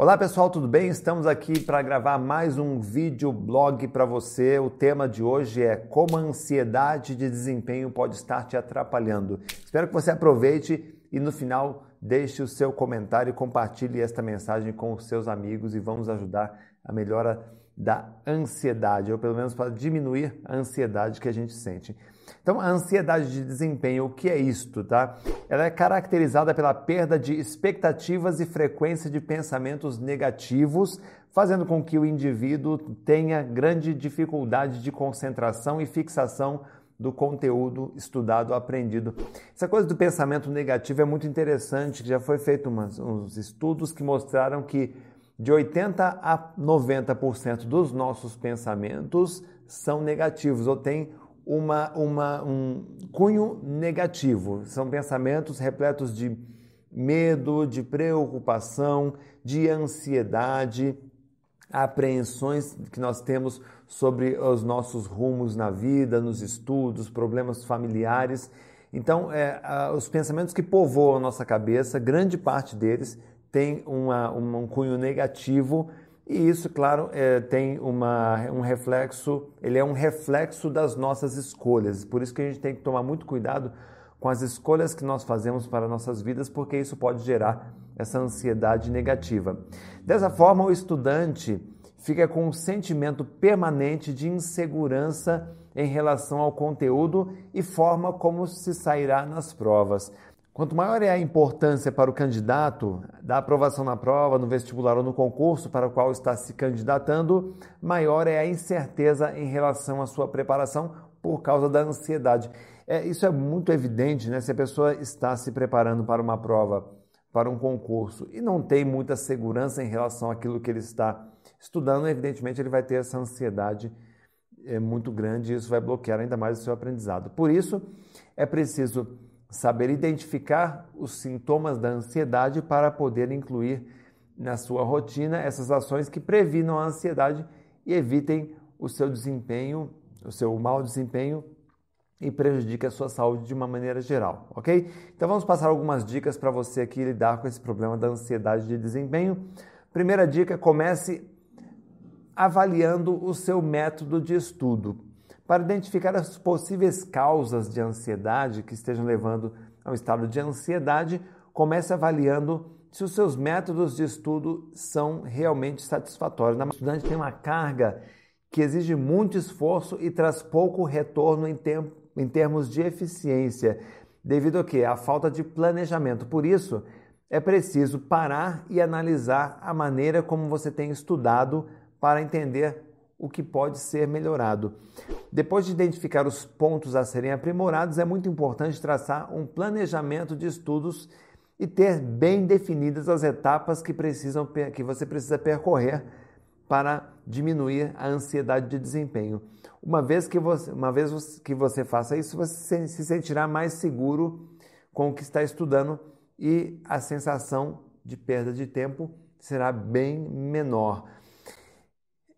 Olá pessoal, tudo bem? Estamos aqui para gravar mais um vídeo blog para você. O tema de hoje é como a ansiedade de desempenho pode estar te atrapalhando. Espero que você aproveite e no final deixe o seu comentário e compartilhe esta mensagem com os seus amigos e vamos ajudar a melhora da ansiedade, ou pelo menos para diminuir a ansiedade que a gente sente. Então, a ansiedade de desempenho, o que é isto, tá? Ela é caracterizada pela perda de expectativas e frequência de pensamentos negativos, fazendo com que o indivíduo tenha grande dificuldade de concentração e fixação do conteúdo estudado, aprendido. Essa coisa do pensamento negativo é muito interessante, já foi feito umas, uns estudos que mostraram que de 80 a 90% dos nossos pensamentos são negativos ou têm uma, uma, um cunho negativo. São pensamentos repletos de medo, de preocupação, de ansiedade, apreensões que nós temos sobre os nossos rumos na vida, nos estudos, problemas familiares. Então, é, os pensamentos que povoam a nossa cabeça, grande parte deles tem uma, um cunho negativo e isso, claro, é, tem uma, um reflexo, ele é um reflexo das nossas escolhas. Por isso que a gente tem que tomar muito cuidado com as escolhas que nós fazemos para nossas vidas, porque isso pode gerar essa ansiedade negativa. Dessa forma, o estudante fica com um sentimento permanente de insegurança em relação ao conteúdo e forma como se sairá nas provas. Quanto maior é a importância para o candidato da aprovação na prova, no vestibular ou no concurso para o qual está se candidatando, maior é a incerteza em relação à sua preparação por causa da ansiedade. É, isso é muito evidente, né? Se a pessoa está se preparando para uma prova, para um concurso e não tem muita segurança em relação àquilo que ele está estudando, evidentemente ele vai ter essa ansiedade é, muito grande e isso vai bloquear ainda mais o seu aprendizado. Por isso, é preciso saber identificar os sintomas da ansiedade para poder incluir na sua rotina essas ações que previnam a ansiedade e evitem o seu desempenho, o seu mau desempenho e prejudique a sua saúde de uma maneira geral, ok? Então vamos passar algumas dicas para você aqui lidar com esse problema da ansiedade de desempenho. Primeira dica: comece avaliando o seu método de estudo para identificar as possíveis causas de ansiedade que estejam levando ao estado de ansiedade, comece avaliando se os seus métodos de estudo são realmente satisfatórios. O estudante tem uma carga que exige muito esforço e traz pouco retorno em, em termos de eficiência, devido a quê? A falta de planejamento. Por isso, é preciso parar e analisar a maneira como você tem estudado para entender o que pode ser melhorado. Depois de identificar os pontos a serem aprimorados, é muito importante traçar um planejamento de estudos e ter bem definidas as etapas que, precisam, que você precisa percorrer para diminuir a ansiedade de desempenho. Uma vez que você, uma vez que você faça isso, você se sentirá mais seguro com o que está estudando e a sensação de perda de tempo será bem menor.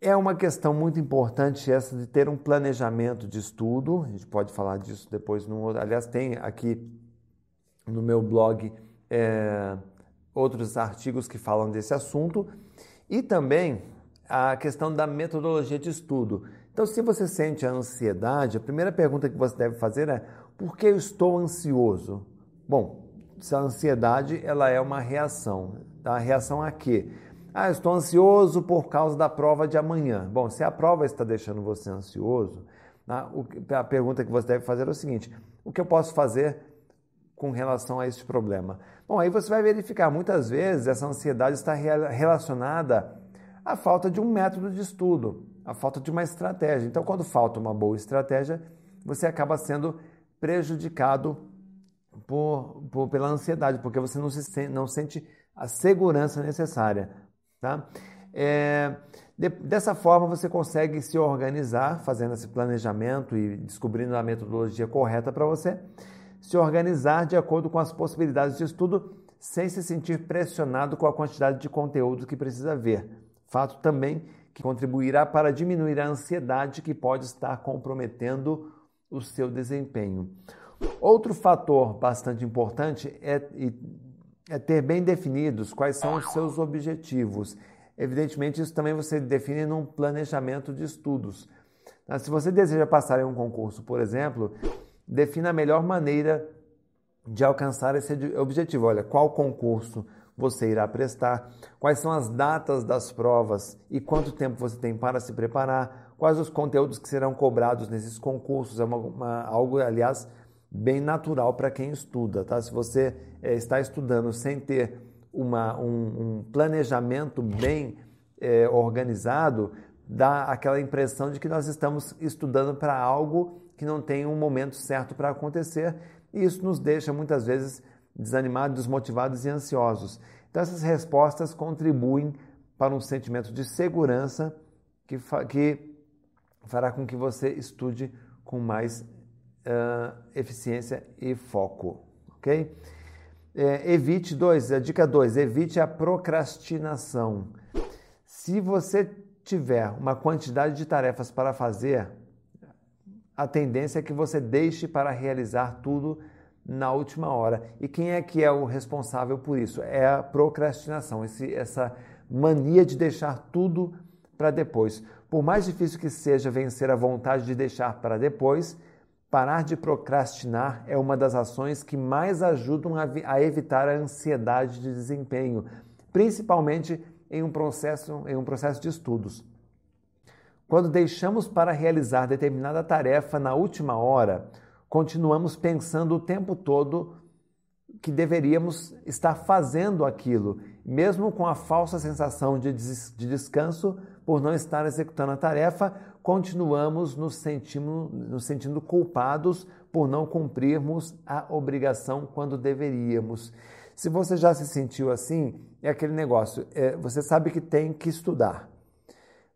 É uma questão muito importante essa de ter um planejamento de estudo. A gente pode falar disso depois. No, aliás, tem aqui no meu blog é, outros artigos que falam desse assunto. E também a questão da metodologia de estudo. Então, se você sente a ansiedade, a primeira pergunta que você deve fazer é: por que eu estou ansioso? Bom, se a ansiedade ela é uma reação. A reação a quê? Ah, estou ansioso por causa da prova de amanhã. Bom, se a prova está deixando você ansioso, né, a pergunta que você deve fazer é o seguinte: o que eu posso fazer com relação a esse problema? Bom, aí você vai verificar, muitas vezes essa ansiedade está relacionada à falta de um método de estudo, à falta de uma estratégia. Então, quando falta uma boa estratégia, você acaba sendo prejudicado por, por pela ansiedade, porque você não, se, não sente a segurança necessária. Tá? É, de, dessa forma, você consegue se organizar, fazendo esse planejamento e descobrindo a metodologia correta para você, se organizar de acordo com as possibilidades de estudo, sem se sentir pressionado com a quantidade de conteúdo que precisa ver. Fato também que contribuirá para diminuir a ansiedade que pode estar comprometendo o seu desempenho. Outro fator bastante importante é, é ter bem definidos quais são os seus objetivos. Evidentemente, isso também você define num planejamento de estudos. Tá? Se você deseja passar em um concurso, por exemplo, defina a melhor maneira de alcançar esse objetivo. Olha, qual concurso você irá prestar, quais são as datas das provas e quanto tempo você tem para se preparar, quais os conteúdos que serão cobrados nesses concursos. É uma, uma, algo, aliás, bem natural para quem estuda. Tá? Se você é, está estudando sem ter uma, um, um planejamento bem é, organizado, dá aquela impressão de que nós estamos estudando para algo que não tem um momento certo para acontecer, e isso nos deixa muitas vezes desanimados, desmotivados e ansiosos. Então, essas respostas contribuem para um sentimento de segurança que, fa que fará com que você estude com mais uh, eficiência e foco. Ok? É, evite, dois, a dica 2, evite a procrastinação. Se você tiver uma quantidade de tarefas para fazer, a tendência é que você deixe para realizar tudo na última hora. E quem é que é o responsável por isso? É a procrastinação, esse, essa mania de deixar tudo para depois. Por mais difícil que seja vencer a vontade de deixar para depois, parar de procrastinar é uma das ações que mais ajudam a, a evitar a ansiedade de desempenho, principalmente em um processo, em um processo de estudos. Quando deixamos para realizar determinada tarefa na última hora, continuamos pensando o tempo todo que deveríamos estar fazendo aquilo, mesmo com a falsa sensação de, des de descanso por não estar executando a tarefa, continuamos nos sentindo, nos sentindo culpados por não cumprirmos a obrigação quando deveríamos. Se você já se sentiu assim, é aquele negócio, é, você sabe que tem que estudar,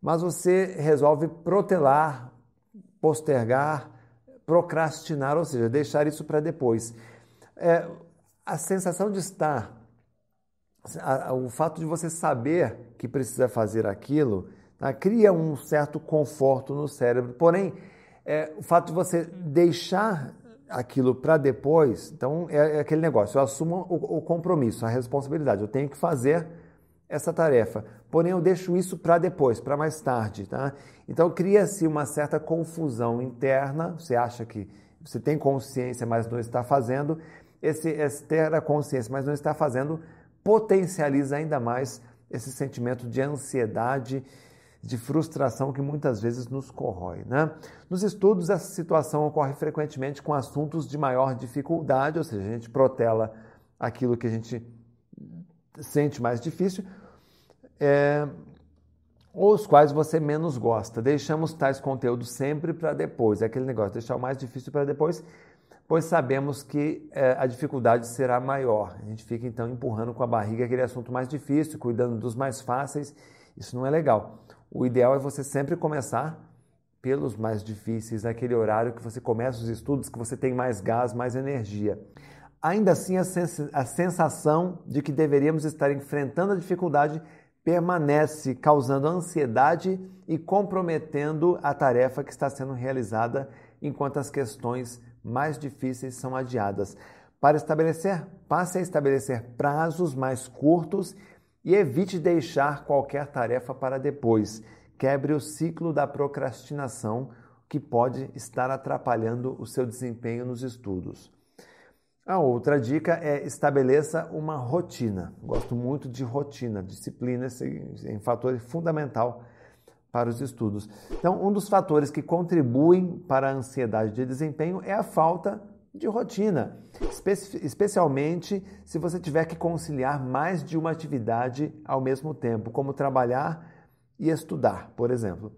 mas você resolve protelar, postergar, procrastinar, ou seja, deixar isso para depois. É, a sensação de estar, a, a, o fato de você saber que precisa fazer aquilo, tá, cria um certo conforto no cérebro. Porém, é, o fato de você deixar aquilo para depois, então é, é, aquele negócio, eu assumo o, o compromisso, a responsabilidade, eu tenho que fazer essa tarefa. Porém, eu deixo isso para depois, para mais tarde. Tá? Então, cria-se uma certa confusão interna. Você acha que você tem consciência, mas não está fazendo. Esse, esse ter a consciência, mas não está fazendo, potencializa ainda mais esse sentimento de ansiedade, de frustração que muitas vezes nos corrói. Né? Nos estudos, essa situação ocorre frequentemente com assuntos de maior dificuldade, ou seja, a gente protela aquilo que a gente sente mais difícil, é, ou os quais você menos gosta. Deixamos tais conteúdos sempre para depois, é aquele negócio, deixar o mais difícil para depois, pois sabemos que é, a dificuldade será maior. A gente fica então empurrando com a barriga aquele assunto mais difícil, cuidando dos mais fáceis. Isso não é legal. O ideal é você sempre começar pelos mais difíceis, naquele horário que você começa os estudos, que você tem mais gás, mais energia. Ainda assim, a, sens a sensação de que deveríamos estar enfrentando a dificuldade permanece causando ansiedade e comprometendo a tarefa que está sendo realizada enquanto as questões mais difíceis são adiadas. Para estabelecer, passe a estabelecer prazos mais curtos e evite deixar qualquer tarefa para depois. Quebre o ciclo da procrastinação que pode estar atrapalhando o seu desempenho nos estudos. A outra dica é estabeleça uma rotina. Gosto muito de rotina, disciplina é um fator fundamental para os estudos. Então, um dos fatores que contribuem para a ansiedade de desempenho é a falta de rotina, Espe especialmente se você tiver que conciliar mais de uma atividade ao mesmo tempo, como trabalhar e estudar, por exemplo.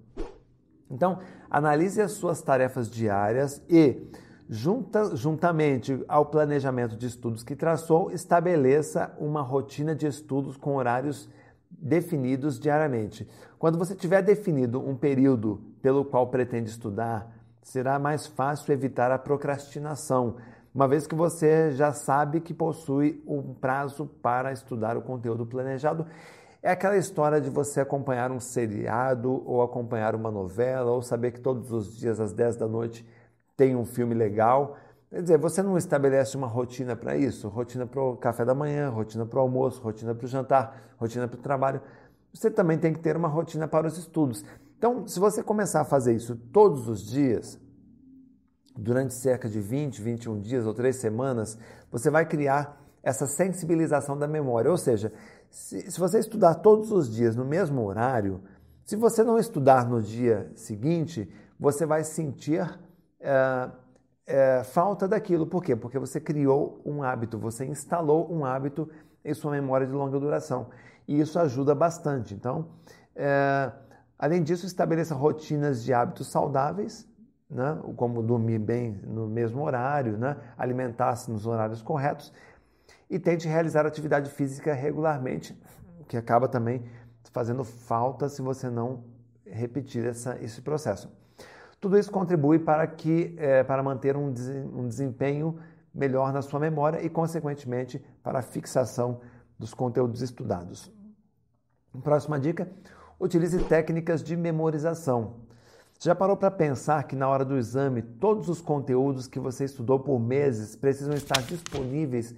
Então, analise as suas tarefas diárias e Junta, juntamente ao planejamento de estudos que traçou, estabeleça uma rotina de estudos com horários definidos diariamente. Quando você tiver definido um período pelo qual pretende estudar, será mais fácil evitar a procrastinação, uma vez que você já sabe que possui um prazo para estudar o conteúdo planejado. É aquela história de você acompanhar um seriado ou acompanhar uma novela ou saber que todos os dias às 10 da noite tem um filme legal Quer dizer, você não estabelece uma rotina para isso? Rotina para o café da manhã, rotina para o almoço, rotina para o jantar, rotina para o trabalho. Você também tem que ter uma rotina para os estudos. Então, se você começar a fazer isso todos os dias, durante cerca de 20, 21 dias ou três semanas, você vai criar essa sensibilização da memória. Ou seja, se, se você estudar todos os dias no mesmo horário, se você não estudar no dia seguinte, você vai sentir é, é, falta daquilo. Por quê? Porque você criou um hábito, você instalou um hábito em sua memória de longa duração. E isso ajuda bastante. Então, é, além disso, estabeleça rotinas de hábitos saudáveis, né? como dormir bem no mesmo horário, né? alimentar-se nos horários corretos e tente realizar atividade física regularmente, que acaba também fazendo falta se você não repetir essa, esse processo. Tudo isso contribui para, que, é, para manter um, um desempenho melhor na sua memória e, consequentemente, para a fixação dos conteúdos estudados. Próxima dica: utilize técnicas de memorização. Já parou para pensar que na hora do exame todos os conteúdos que você estudou por meses precisam estar disponíveis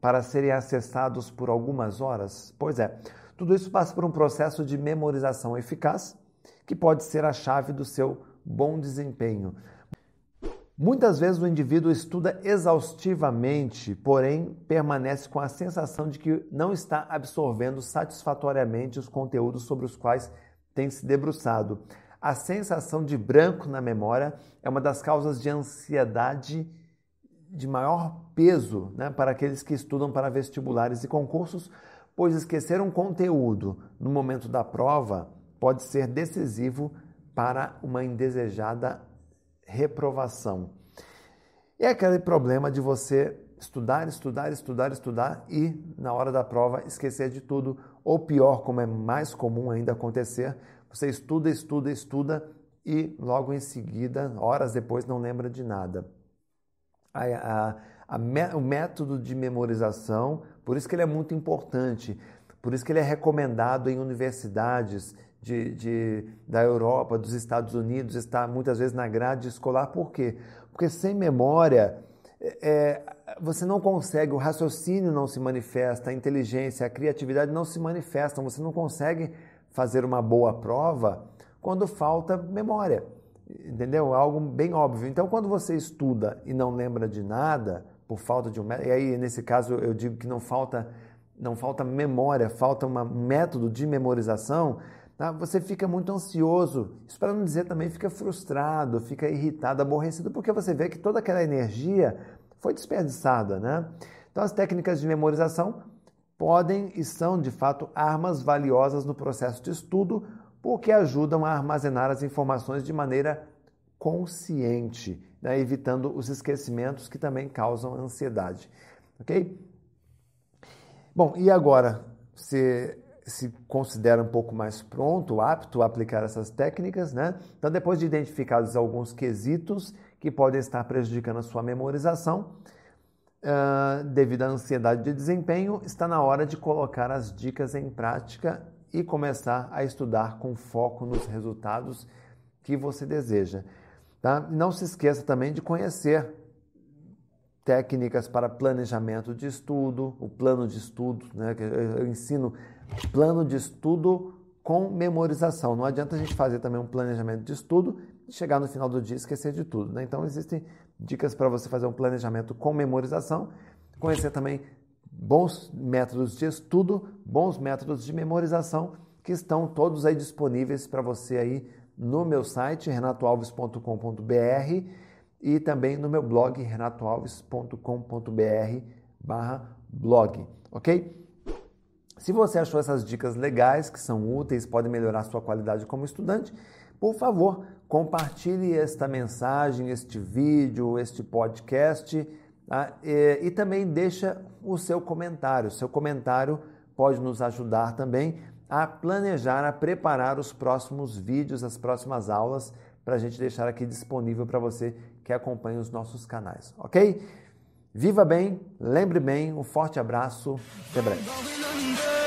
para serem acessados por algumas horas? Pois é, tudo isso passa por um processo de memorização eficaz que pode ser a chave do seu bom desempenho. Muitas vezes o indivíduo estuda exaustivamente, porém permanece com a sensação de que não está absorvendo satisfatoriamente os conteúdos sobre os quais tem se debruçado. A sensação de branco na memória é uma das causas de ansiedade de maior peso né, para aqueles que estudam para vestibulares e concursos, pois esquecer um conteúdo no momento da prova pode ser decisivo para uma indesejada reprovação. É aquele problema de você estudar, estudar, estudar, estudar e na hora da prova esquecer de tudo, ou pior, como é mais comum ainda acontecer, você estuda, estuda, estuda e logo em seguida, horas depois, não lembra de nada. A, a, a, o método de memorização, por isso que ele é muito importante, por isso que ele é recomendado em universidades de, de, da Europa, dos Estados Unidos, está muitas vezes na grade escolar. Por quê? Porque sem memória é, você não consegue, o raciocínio não se manifesta, a inteligência, a criatividade não se manifestam, você não consegue fazer uma boa prova quando falta memória. Entendeu? Algo bem óbvio. Então, quando você estuda e não lembra de nada, por falta de um método, e aí nesse caso eu digo que não falta, não falta memória, falta um método de memorização, Tá? Você fica muito ansioso, isso para não dizer também fica frustrado, fica irritado, aborrecido, porque você vê que toda aquela energia foi desperdiçada. Né? Então, as técnicas de memorização podem e são, de fato, armas valiosas no processo de estudo, porque ajudam a armazenar as informações de maneira consciente, né? evitando os esquecimentos que também causam ansiedade. Ok? Bom, e agora, se se considera um pouco mais pronto, apto a aplicar essas técnicas, né? Então, depois de identificados alguns quesitos que podem estar prejudicando a sua memorização, uh, devido à ansiedade de desempenho, está na hora de colocar as dicas em prática e começar a estudar com foco nos resultados que você deseja. Tá? Não se esqueça também de conhecer técnicas para planejamento de estudo, o plano de estudo, né? eu ensino plano de estudo com memorização. Não adianta a gente fazer também um planejamento de estudo e chegar no final do dia e esquecer de tudo. Né? Então, existem dicas para você fazer um planejamento com memorização, conhecer também bons métodos de estudo, bons métodos de memorização, que estão todos aí disponíveis para você aí no meu site renatoalves.com.br e também no meu blog renatoalves.com.br barra blog, ok? Se você achou essas dicas legais, que são úteis, podem melhorar sua qualidade como estudante, por favor, compartilhe esta mensagem, este vídeo, este podcast tá? e, e também deixa o seu comentário. O seu comentário pode nos ajudar também a planejar, a preparar os próximos vídeos, as próximas aulas, para a gente deixar aqui disponível para você que acompanha os nossos canais, ok? Viva bem, lembre bem, um forte abraço, até breve.